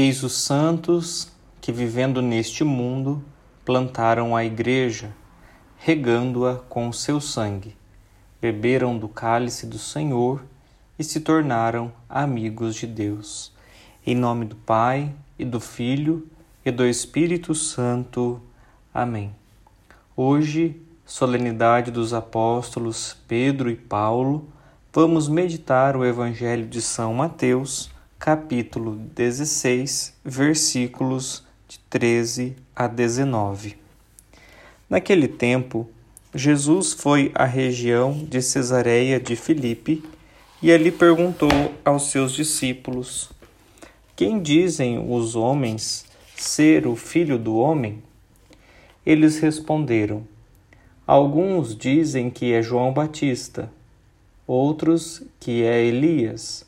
Eis os santos que, vivendo neste mundo, plantaram a Igreja, regando-a com o seu sangue, beberam do cálice do Senhor e se tornaram amigos de Deus. Em nome do Pai, e do Filho, e do Espírito Santo. Amém. Hoje, solenidade dos apóstolos Pedro e Paulo, vamos meditar o Evangelho de São Mateus, capítulo 16, versículos de 13 a 19. Naquele tempo, Jesus foi à região de Cesareia de Filipe e ali perguntou aos seus discípulos: Quem dizem os homens ser o filho do homem? Eles responderam: Alguns dizem que é João Batista, outros que é Elias,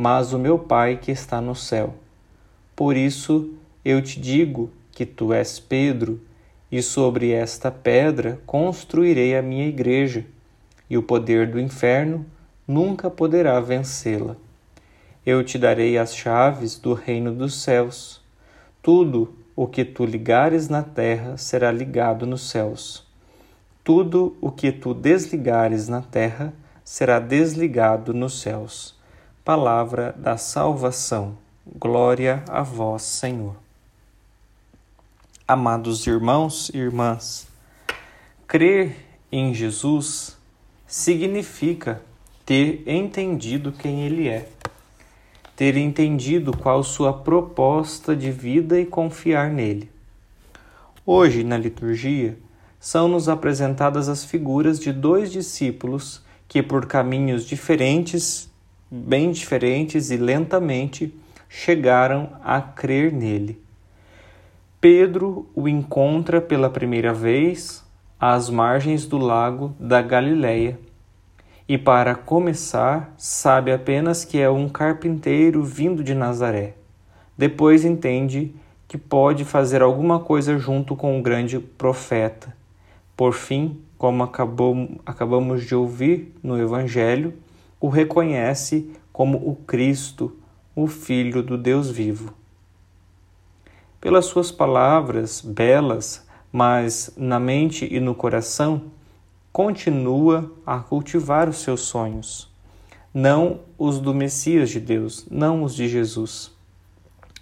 mas o meu Pai que está no céu. Por isso eu te digo que tu és Pedro, e sobre esta pedra construirei a minha igreja, e o poder do inferno nunca poderá vencê-la. Eu te darei as chaves do reino dos céus. Tudo o que tu ligares na terra será ligado nos céus tudo o que tu desligares na terra será desligado nos céus. Palavra da salvação. Glória a vós, Senhor. Amados irmãos e irmãs, crer em Jesus significa ter entendido quem Ele é, ter entendido qual sua proposta de vida e confiar nele. Hoje, na liturgia, são-nos apresentadas as figuras de dois discípulos que, por caminhos diferentes, bem diferentes e lentamente, chegaram a crer nele. Pedro o encontra pela primeira vez às margens do lago da Galileia. E para começar, sabe apenas que é um carpinteiro vindo de Nazaré. Depois entende que pode fazer alguma coisa junto com o grande profeta por fim, como acabou, acabamos de ouvir no Evangelho, o reconhece como o Cristo, o Filho do Deus vivo. Pelas suas palavras belas, mas na mente e no coração, continua a cultivar os seus sonhos, não os do Messias de Deus, não os de Jesus.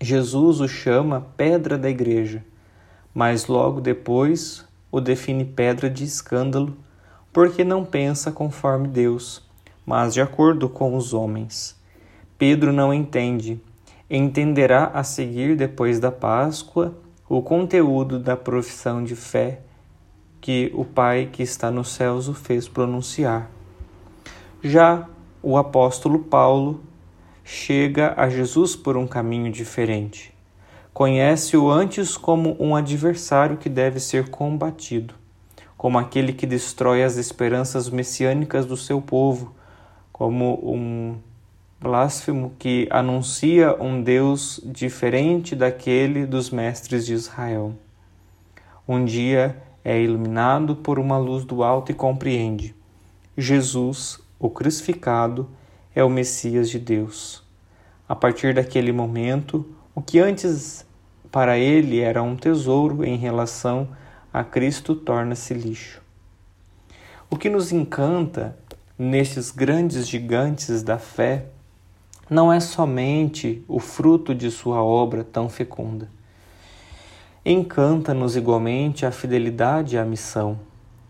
Jesus o chama pedra da igreja, mas logo depois o define pedra de escândalo, porque não pensa conforme Deus, mas de acordo com os homens. Pedro não entende. Entenderá a seguir, depois da Páscoa, o conteúdo da profissão de fé que o Pai que está nos céus o fez pronunciar. Já o apóstolo Paulo chega a Jesus por um caminho diferente. Conhece-o antes como um adversário que deve ser combatido, como aquele que destrói as esperanças messiânicas do seu povo, como um blasfemo que anuncia um Deus diferente daquele dos mestres de Israel. Um dia é iluminado por uma luz do alto e compreende: Jesus, o crucificado, é o Messias de Deus. A partir daquele momento, o que antes para ele era um tesouro em relação a Cristo torna-se lixo. O que nos encanta nestes grandes gigantes da fé não é somente o fruto de sua obra tão fecunda. Encanta-nos igualmente a fidelidade à missão.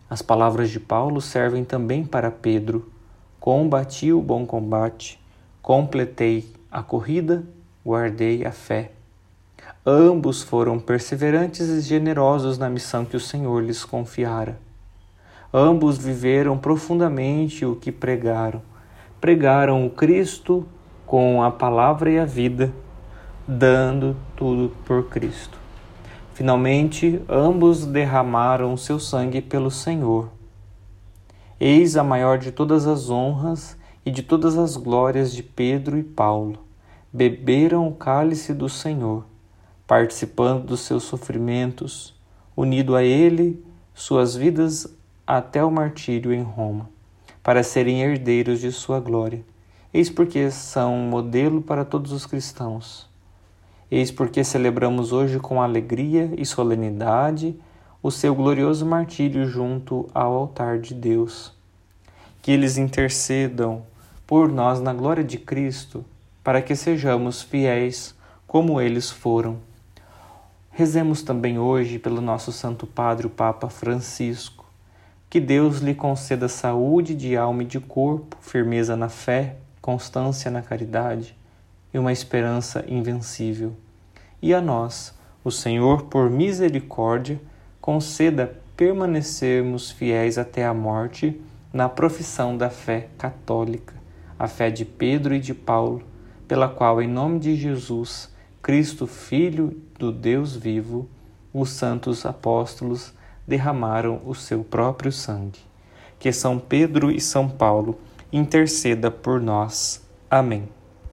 As palavras de Paulo servem também para Pedro: Combati o bom combate, completei a corrida guardei a fé. Ambos foram perseverantes e generosos na missão que o Senhor lhes confiara. Ambos viveram profundamente o que pregaram. Pregaram o Cristo com a palavra e a vida, dando tudo por Cristo. Finalmente, ambos derramaram seu sangue pelo Senhor. Eis a maior de todas as honras e de todas as glórias de Pedro e Paulo. Beberam o cálice do Senhor, participando dos seus sofrimentos, unido a ele suas vidas até o martírio em Roma, para serem herdeiros de sua glória. Eis porque são um modelo para todos os cristãos. Eis porque celebramos hoje com alegria e solenidade o seu glorioso martírio junto ao altar de Deus. Que eles intercedam por nós na glória de Cristo, para que sejamos fiéis como eles foram. Rezemos também hoje pelo nosso Santo Padre, o Papa Francisco. Que Deus lhe conceda saúde de alma e de corpo, firmeza na fé, constância na caridade e uma esperança invencível. E a nós, o Senhor, por misericórdia, conceda permanecermos fiéis até a morte na profissão da fé católica, a fé de Pedro e de Paulo, pela qual, em nome de Jesus, Cristo, Filho do Deus vivo, os santos apóstolos derramaram o seu próprio sangue. Que São Pedro e São Paulo interceda por nós. Amém.